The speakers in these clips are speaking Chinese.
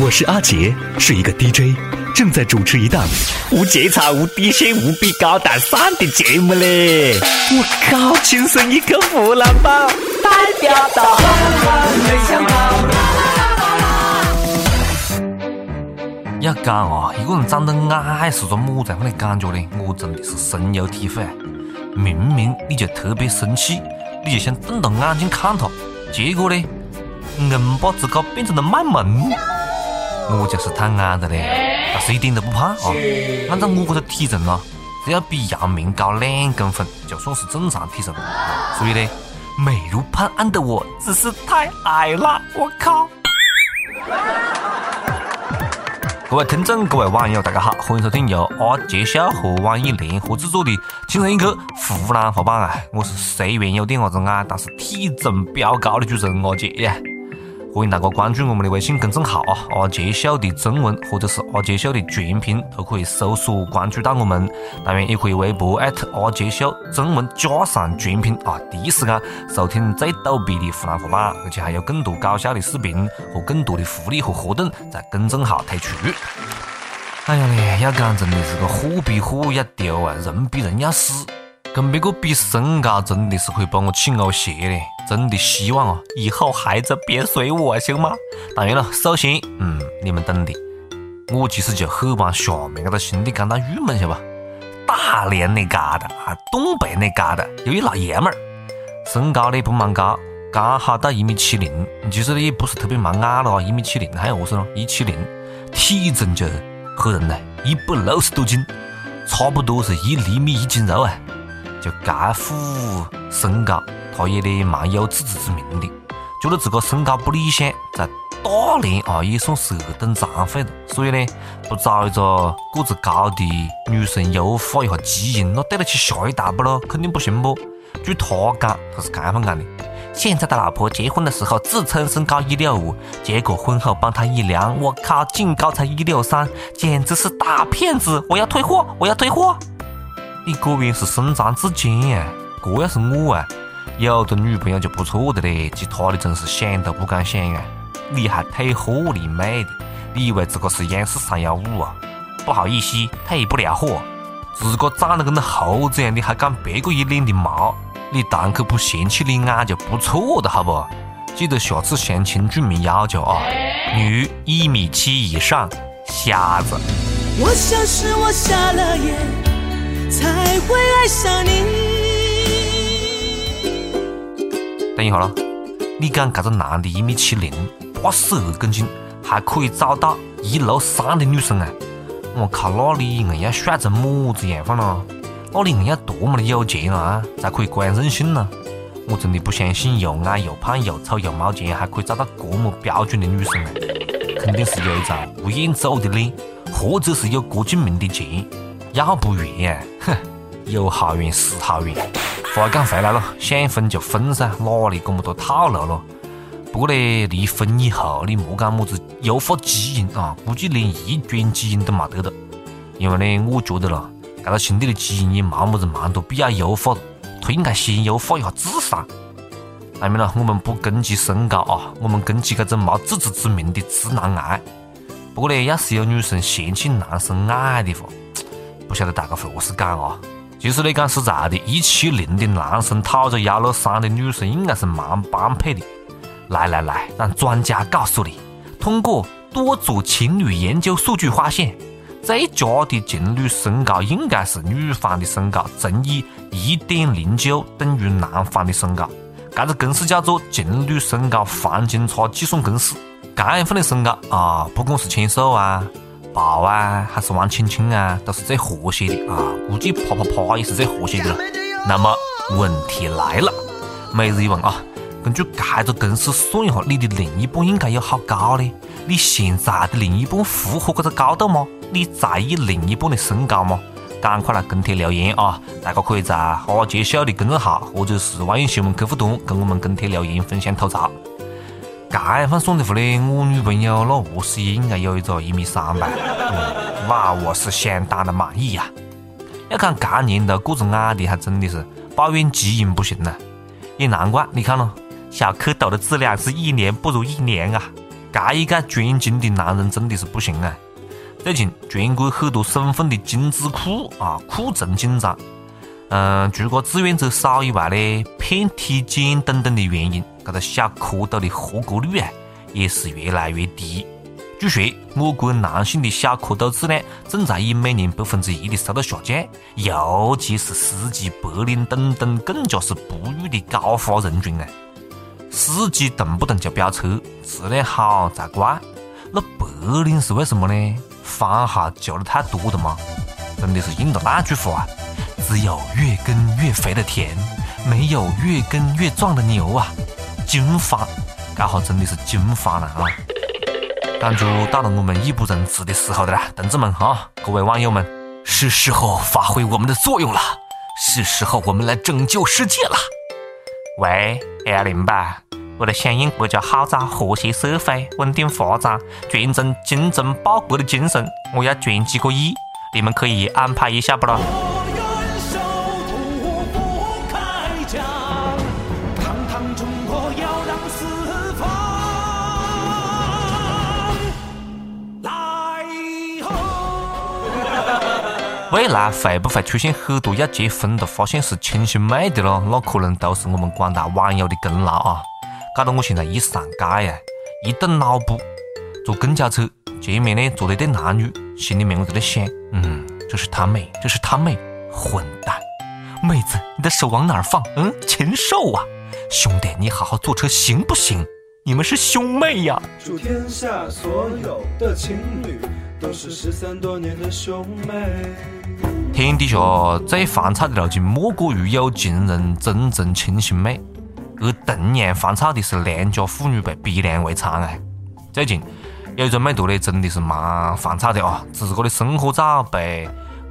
我是阿杰，是一个 DJ，正在主持一档无节操、无底线、无比高大上的节目嘞！我靠，亲生一个湖南宝，代表到，没想到。要讲啊，一个人长得矮是种么子样的感觉呢？我真的是深有体会。明明你就特别生气，你就想瞪大眼睛看他，结果呢，硬把自个变成了卖萌。我就是太矮的嘞，但是一点都不胖啊！按照我这个体重啊，只要比姚明高两公分，就算是正常体重。所以呢，美如潘安的我只是太矮了，我靠！各位听众，各位网友，大家好，欢迎收听由阿杰笑和网易联合制作的《轻松一刻湖南话版》啊！我是虽然有点子矮，但是体重飙高的主持人阿杰呀！欢迎大家关注我们的微信公众号啊，阿杰秀的中文或者是阿杰秀的全拼都可以搜索关注到我们。当然也可以微博艾特阿杰秀中文加上全拼啊，第一时间收听最逗逼的湖南话版，而且还有更多搞笑的视频和更多的福利和活动在公众号推出。哎呀嘞，要讲真的是个货比货要丢啊，人比人要死。跟别个比身高，真的是可以把我气呕血嘞！真的希望啊，以后孩子别随我，行吗？当然了，首先，嗯，你们懂的。我其实就很帮下面这个兄弟感到郁闷，晓得吧？大连那旮瘩啊，东北那旮瘩，有一老爷们儿，身高呢不蛮高，刚好到一米七零，其实呢也不是特别蛮矮了啊，一米七零，还有何是咯？一七零，体重就吓人呢，一百六十多斤，差不多是一厘米一斤肉啊！就该副身高，他也得蛮有自知之明的，觉得自个身高不理想，在大连啊也算是二等残废了，所以呢，不找一个个子高的女生优化一下基因，那对得起下一代不咯？肯定不行不？据他讲，他是这样讲的：现在的老婆结婚的时候自称身高一六五，结果婚后帮他一量，我靠，净高才一六三，简直是大骗子！我要退货，我要退货！你果然是身残志坚啊！这要是我啊，有个女朋友就不错的嘞，其他的真是想都不敢想啊！你还退货你妹的！你以为自个是央视三幺五啊？不好意思，退不了货。自个长得跟那猴子一样，你还讲别个一脸的毛？你堂客不嫌弃你矮就不错的好不？记得下次相亲注明要求啊，女一米七以上，瞎子。我想是我瞎了眼。才会爱上你。等一下咯，你讲这个男的一米七零，八十二公斤，还可以找到一六三的女生啊！我靠，那你硬要帅成么子样范咯？那你硬要多么的有钱啊，才可以这样任性呢？我真的不相信又矮又胖又丑又没钱还可以找到这么标准的女生啊！肯定是有一张吴彦祖的脸，或者是有郭敬明的钱。要不然，哼，有好远是好远。话讲回来了，想分就分噻，哪里这么多套路咯？不过呢，离婚以后你莫讲么子优化基因啊，估计连遗传基因都没得了。因为呢，我觉得咯，这个兄弟的基因也没么子蛮多必要优化的，他应该先优化一下智商。当然了，我们不攻击身高啊，我们攻击这种没自知之明的直男癌。不过呢，要是有女生嫌弃男生矮的话，不晓得大家会何是讲啊？其实呢，讲实在的，一七零的男生讨着幺六三的女生，应该是蛮般配的。来来来，让专家告诉你，通过多组情侣研究数据发现，最佳的情侣身高应该是女方的身高乘以一点零九等于男方的身高。这个公式叫做情侣身高黄金差计算公式。这样份的身高啊，不管是牵手啊。抱啊，还是玩亲亲啊，都是最和谐的啊！估计啪啪啪也是最和谐的了。那么问题来了，每日一问啊，根据这个公式算一下，你的另一半应该有好高呢？你现在的另一半符合这个高度吗？你在意另一半的身高吗？赶快来跟帖留言啊！大家可以在阿杰秀的公众号或者是网易新闻客户端跟我们跟帖留言分享吐槽。这样份算的话呢，我女朋友那何时也应该有一个一米三吧？那我是相当的满意呀。要看这年头个子矮的还真的是抱怨基因不行呐，也难怪。你看咯，小蝌蚪的质量是一年不如一年啊。这一个专精的男人真的是不行啊！最近全国很多省份的精子库啊库存紧张，嗯，除个志愿者少以外呢，骗体检等等的原因，这个小蝌蚪的合格率啊也是越来越低。据说，我国男性的小蝌蚪质量正在以每年百分之一的速度下降，尤其是司机、白领等等更加是不育的高发人群啊！司机动不动就飙车，质量好才怪。那白领是为什么呢？番号救的太多了吗？真的是应了那句话啊：只有越耕越肥的田，没有越耕越壮的牛啊！金发，这下真的是金发了啊！感觉到了我们义不容辞的时候的啦，同志们哈，各位网友们，是时候发挥我们的作用了，是时候我们来拯救世界了。喂，幺零吧，为了响应国家号召，和谐社会，稳定发展，传承精忠报国的精神，我要捐几个亿，你们可以安排一下不啦？未来会不会出现很多要结婚的发现是亲兄妹的咯？那可能都是我们广大网友的功劳啊！搞得我现在一上街呀，一动脑补，坐公交车前面呢坐了一对男女，心里面我就在想，嗯，这是他妹，这是他妹，混蛋！妹子，你的手往哪儿放？嗯，禽兽啊！兄弟，你好好坐车行不行？你们是兄妹呀！祝天下所有的情侣都是失散多年的兄妹。天底下最烦躁的路径，莫过于有情人终成亲兄妹。而同样烦躁的是良家妇女被逼良为娼啊！最近有一个美图呢，真的是蛮烦躁的啊！自个的生活照被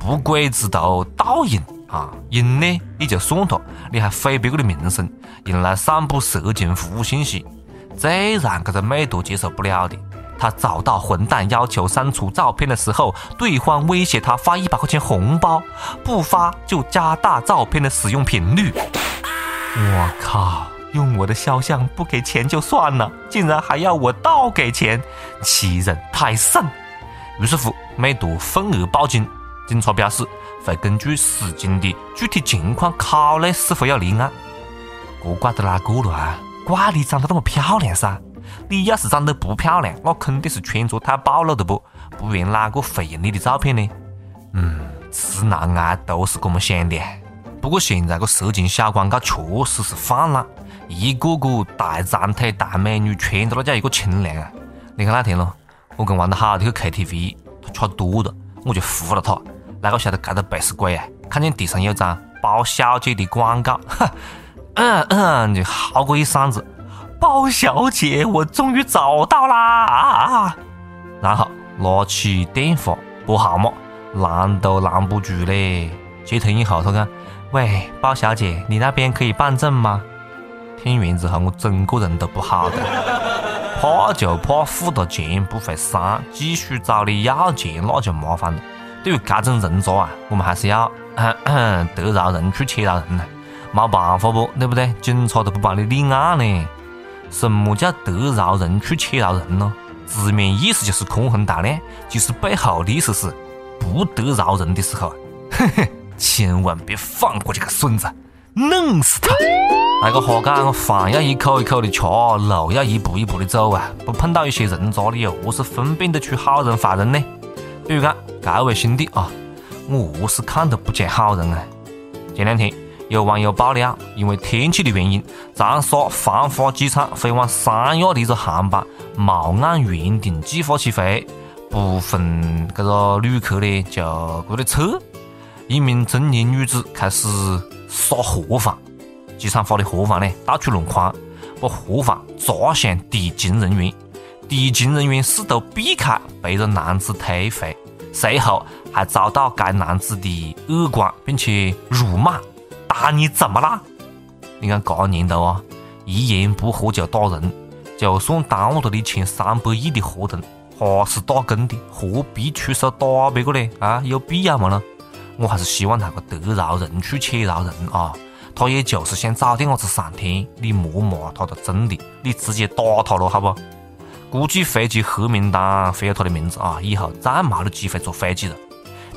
不轨之徒盗用啊，用呢你就算了，你还毁别个的名声，用来散布色情服务信息。最让这个美图接受不了的。他找到混蛋要求删除照片的时候，对方威胁他发一百块钱红包，不发就加大照片的使用频率。我靠！用我的肖像不给钱就算了，竟然还要我倒给钱，欺人太甚！于是乎，美图愤而报警。警察表示会根据事情的具体情况考虑是否要立案。这怪得哪个了啊？怪你长得那么漂亮噻！你要是长得不漂亮，那肯定是穿着太暴露的不？不然哪个会用你的照片呢？嗯，直男癌都是这么想的。不过现在个色情小广告确实是泛滥，一个个大长腿大美女，穿的那叫一个清凉啊！你看那天咯，我跟玩得好的去 KTV，他吃多了，我就扶了他，哪个晓得这个背死鬼啊？看见地上有张包小姐的广告，哈，嗯嗯，就嚎过一嗓子。包小姐，我终于找到啦！啊！然后拿起电话拨号码，拦都拦不住嘞。接通以后，他讲：“喂，包小姐，你那边可以办证吗？”听完之后，我整个人都不好了，怕就怕付了钱不会删，继续找你要钱，那就麻烦了。对于这种人渣啊，我们还是要得饶人处且饶人呐，没办法不，对不对？警察都不帮你立案呢。什么叫得饶人处且饶人呢？字面意思就是宽宏大量，其实背后的意思是不得饶人的时候，嘿嘿，千万别放过这个孙子，弄死他！那个话讲，饭要一口一口的吃，路要一步一步的走啊！不碰到一些人渣，你又何是分辨得出好人坏人呢？比如讲，这位兄弟啊，我何是看都不像好人啊？前两天。有网友爆料，因为天气的原因，长沙繁华机场飞往三亚的一个航班没按原定计划起飞，部分这个旅客呢就过来撤，一名中年女子开始撒盒饭，机场发的盒饭呢到处乱筐，把盒饭砸向地勤人员，地勤人员试图避开，被这男子推回，随后还遭到该男子的耳光并且辱骂。打你怎么啦？你看这年头啊，一言不合就打人，就算耽误了你签三百亿的合同，还是打工的，何必出手打别个呢？啊，有必要吗呢？我还是希望那个得饶人处且饶人啊！他也就是想找点伢子上天，你莫骂他的真的，你直接打他了，好不？估计飞机黑名单会有他的名字啊，以后再没得机会坐飞机了。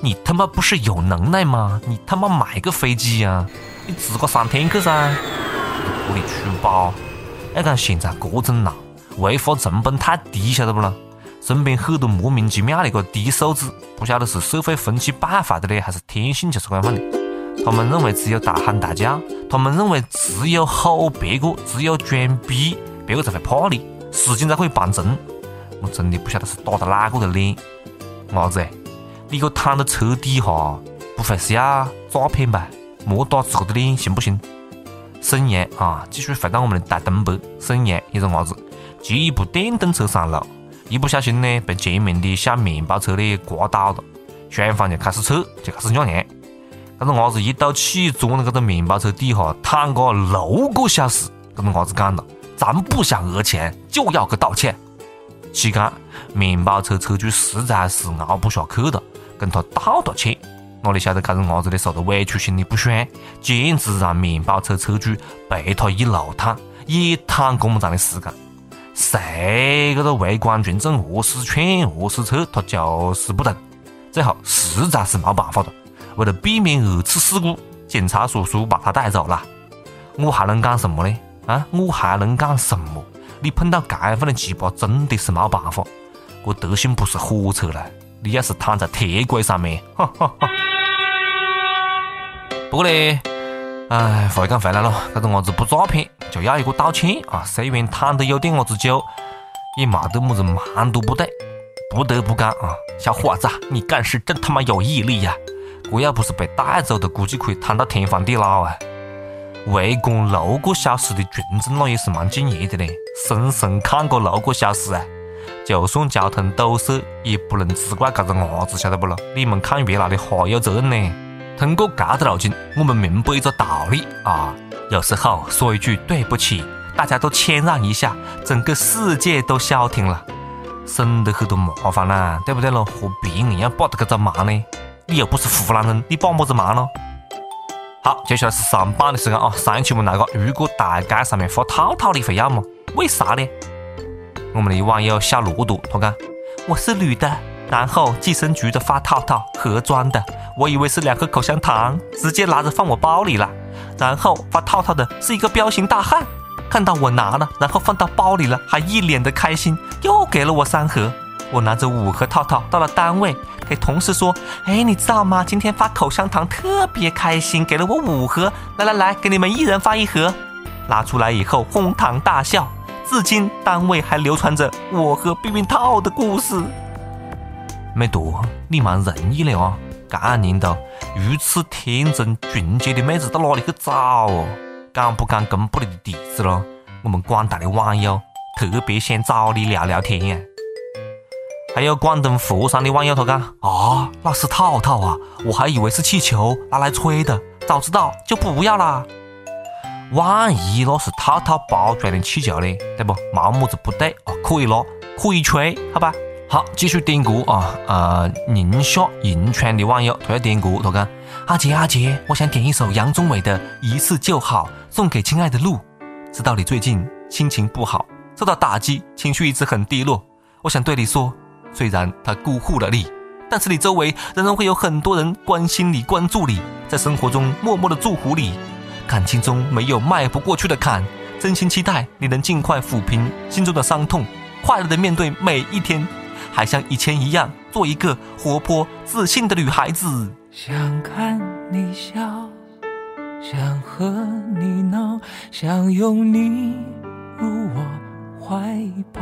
你他妈不是有能耐吗？你他妈买个飞机呀！你自个上天去噻！玻璃出包，要讲现在这种闹，违法成本太低，晓得不咯？身边很多莫名其妙的个低素质，不晓得是社会风气败坏的嘞，还是天性就是这样的。他们认为只有大喊大叫，他们认为只有吼别个，只有装逼，别个才会怕你，事情才可以办成。我真的不晓得是打到哪个的脸，伢子，你个躺到车底下，不会是要诈骗吧？莫打自个的脸行不行？沈阳啊，继续回到我们的大东北。沈阳一个伢子骑一部电动车上路，一不小心呢，被前面的小面包车呢刮倒了，双方就开始扯，就开始娘娘。这个伢子一赌气钻到这个面包车底下躺个六个小时。这个伢子讲了：“咱不想讹钱，就要个道歉。”期间，面包车车主实在是熬不下去了，跟他道道歉。哪里晓得，这个伢子呢受的委屈心里不爽，简直让面包车车主陪他一路躺，也躺这么长的时间。谁这个围观群众何时劝何时撤，他就是不动。最后实在是没办法了，为了避免二次事故，警察叔叔把他带走了。我还能干什么呢？啊，我还能干什么？你碰到这样的鸡巴，真的是没办法。这德行不是火车了，你要是躺在铁轨上面，哈哈哈。不过呢，哎，话讲回来了，这个伢子不诈骗，就要一个道歉啊。虽然躺的有点伢子久，也没得么子蛮多不对。不得不讲啊，小伙子，你干事真他妈有毅力呀！这要不是被带走的，估计可以躺到天荒地老啊。围观六个小时的群众，那也是蛮敬业的嘞，深深看个六个小时啊！就算交通堵塞，也不能只怪这个伢子，晓得不咯？你们看热闹的还有责任呢。通过这个路径，我们明白一个道理啊：有时候说一句对不起，大家都谦让一下，整个世界都消停了，省得很多麻烦啦，对不对咯？何必硬要帮这个忙呢？你又不是湖南人，你帮么子忙咯？好，接下来是上榜的时间啊！上一期我们那个，如果大街上面发套套，你会要吗？为啥呢？我们的网友小骆驼他讲：“我是女的，然后计生局的发套套盒装的，我以为是两盒口香糖，直接拿着放我包里了。然后发套套的是一个彪形大汉，看到我拿了，然后放到包里了，还一脸的开心，又给了我三盒。我拿着五盒套套到了单位。”给同事说：“哎，你知道吗？今天发口香糖特别开心，给了我五盒。来来来，给你们一人发一盒。拿出来以后哄堂大笑，至今单位还流传着我和避孕套的故事。没多，你蛮仁义的啊！干年头如此天真纯洁的妹子到哪里去找哦？敢不敢公布你的地址咯？我们广大的网友特别想找你聊聊天呀！”还有广东佛山的网友他讲啊，那是套套啊，我还以为是气球拿来吹的，早知道就不要啦。万一那是套套包装的气球呢？对不？没么子不对啊，可以拿，可以吹，好吧？好，继续点歌啊！呃，宁夏银川的网友他要点歌，他讲阿杰阿杰，我想点一首杨宗纬的《一次就好》，送给亲爱的鹿。知道你最近心情不好，受到打击，情绪一直很低落，我想对你说。虽然他辜负了你，但是你周围仍然会有很多人关心你、关注你，在生活中默默的祝福你。感情中没有迈不过去的坎，真心期待你能尽快抚平心中的伤痛，快乐的面对每一天，还像以前一样做一个活泼自信的女孩子。想看你笑，想和你闹，想拥你入我怀抱。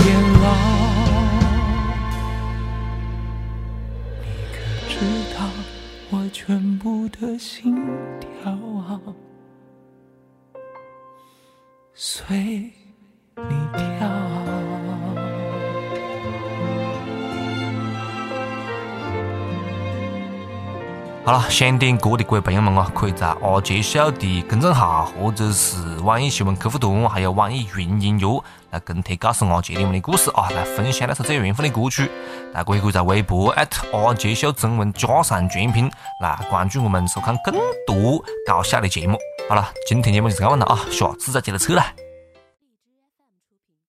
全部的心跳随你跳。好了，想点歌的各位朋友们啊，可以在阿杰秀的公众号或者是网易新闻客户端，还有网易云音乐来跟帖告诉阿杰你们的故事啊，来分享那首最有缘分的歌曲。大家也可以在微博艾特阿杰秀中文加上全拼来关注我们，收看更多搞笑的节目。好了，今天节目就是这样了啊，下次再接着扯了。